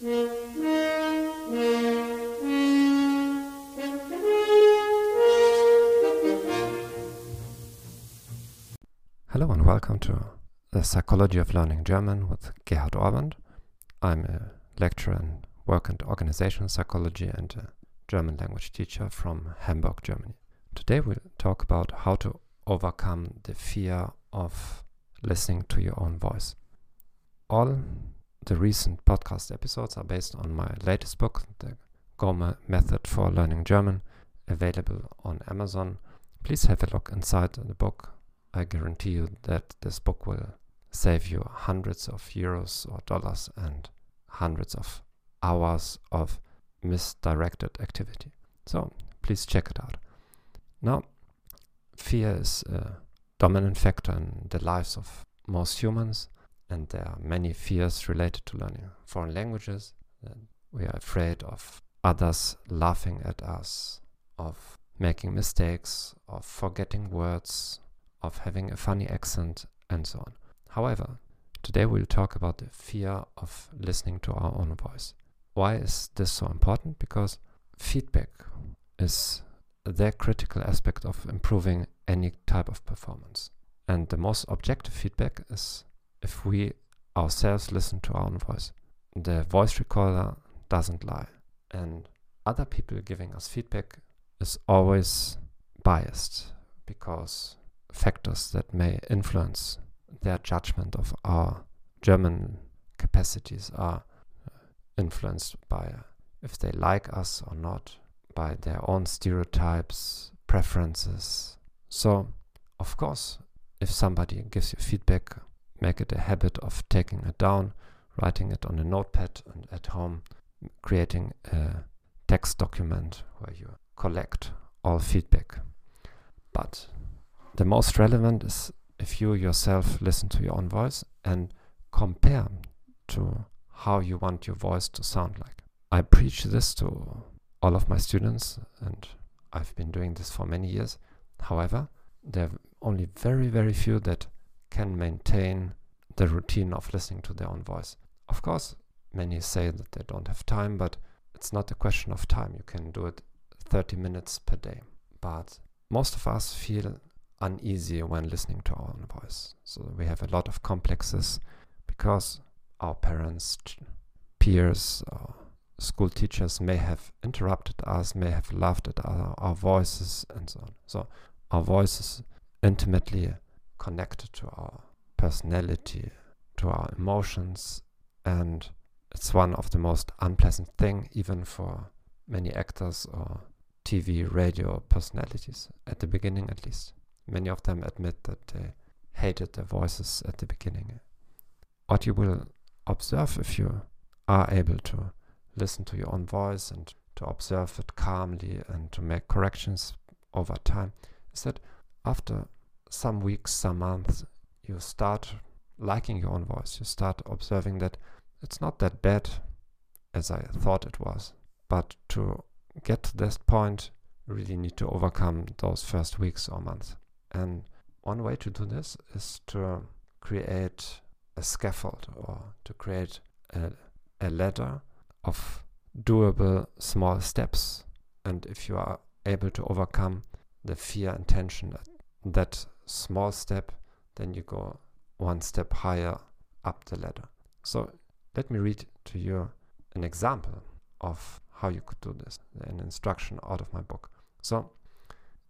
Hello and welcome to the Psychology of Learning German with Gerhard Ohrband. I'm a lecturer in work and organizational psychology and a German language teacher from Hamburg, Germany. Today we'll talk about how to overcome the fear of listening to your own voice. All the recent podcast episodes are based on my latest book, The Go Method for Learning German, available on Amazon. Please have a look inside the book. I guarantee you that this book will save you hundreds of euros or dollars and hundreds of hours of misdirected activity. So please check it out. Now, fear is a dominant factor in the lives of most humans, and there are many fears related to learning foreign languages. We are afraid of others laughing at us, of making mistakes, of forgetting words, of having a funny accent, and so on. However, today we'll talk about the fear of listening to our own voice. Why is this so important? Because feedback is the critical aspect of improving any type of performance. And the most objective feedback is if we ourselves listen to our own voice. The voice recorder doesn't lie. And other people giving us feedback is always biased because factors that may influence their judgment of our German capacities are uh, influenced by uh, if they like us or not, by their own stereotypes, preferences. So, of course, if somebody gives you feedback, make it a habit of taking it down, writing it on a notepad and at home, creating a text document where you collect all feedback. But the most relevant is if you yourself listen to your own voice and compare to how you want your voice to sound like. I preach this to all of my students, and I've been doing this for many years. However, there are only very, very few that can maintain the routine of listening to their own voice. Of course, many say that they don't have time, but it's not a question of time. You can do it 30 minutes per day. But most of us feel uneasy when listening to our own voice. So we have a lot of complexes because our parents, peers, or school teachers may have interrupted us, may have laughed at our, our voices, and so on. So our voice is intimately connected to our personality, to our emotions, and it's one of the most unpleasant thing, even for many actors or TV, radio personalities, at the beginning at least. Many of them admit that they hated their voices at the beginning. What you will observe if you are able to listen to your own voice and to observe it calmly and to make corrections over time is that after some weeks, some months, you start liking your own voice. You start observing that it's not that bad as I thought it was. But to get to this point, you really need to overcome those first weeks or months. And one way to do this is to create a scaffold or to create a, a ladder of doable small steps. And if you are able to overcome the fear and tension at that small step, then you go one step higher up the ladder. So let me read to you an example of how you could do this, an instruction out of my book. So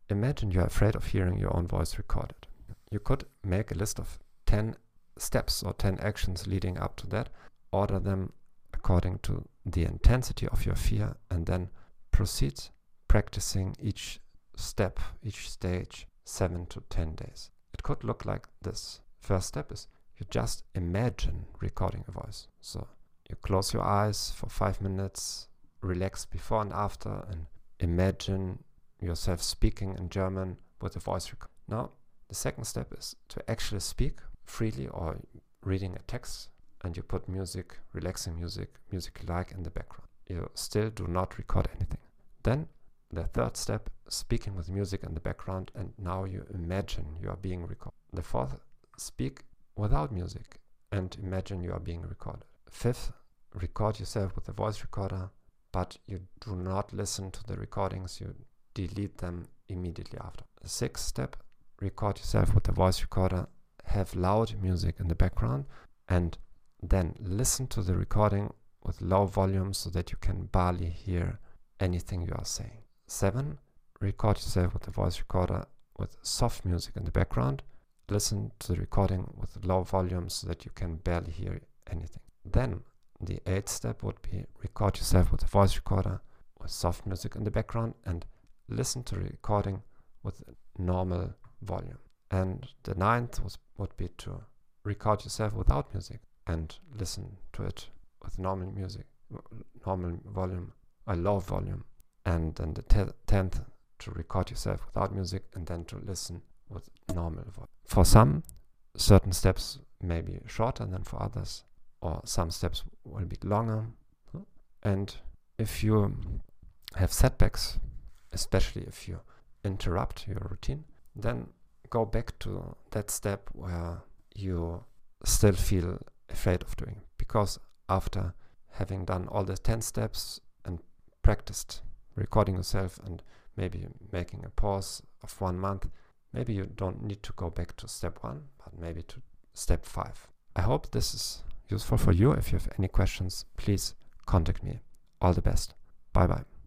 imagine you're afraid of hearing your own voice recorded. You could make a list of 10 steps or 10 actions leading up to that, order them according to the intensity of your fear, and then proceed practicing each step, each stage, 7 to 10 days. It could look like this. First step is you just imagine recording a voice. So you close your eyes for five minutes, relax before and after, and imagine yourself speaking in German with a voice recorder. Now, the second step is to actually speak freely or reading a text and you put music, relaxing music, music like in the background. You still do not record anything. Then the third step, speaking with music in the background and now you imagine you are being recorded. The fourth, speak without music and imagine you are being recorded. Fifth, record yourself with a voice recorder, but you do not listen to the recordings, you delete them immediately after. The sixth step, record yourself with a voice recorder, have loud music in the background, and then listen to the recording with low volume so that you can barely hear anything you are saying. Seven, record yourself with a voice recorder with soft music in the background. Listen to the recording with low volume so that you can barely hear anything. Then the eighth step would be record yourself with a voice recorder with soft music in the background and listen to the recording with normal volume. And the ninth was, would be to record yourself without music and listen to it with normal music, normal volume, a low volume. And then the te- tenth to record yourself without music and then to listen with normal volume. For some, certain steps may be shorter than for others, or some steps will be longer. And if you have setbacks, especially if you interrupt your routine, then go back to that step where you still feel afraid of doing. Because after having done all the 10 steps and practiced recording yourself and maybe making a pause of one month, maybe you don't need to go back to step one, but maybe to step five. I hope this is useful for you. If you have any questions, please contact me. All the best. Bye bye.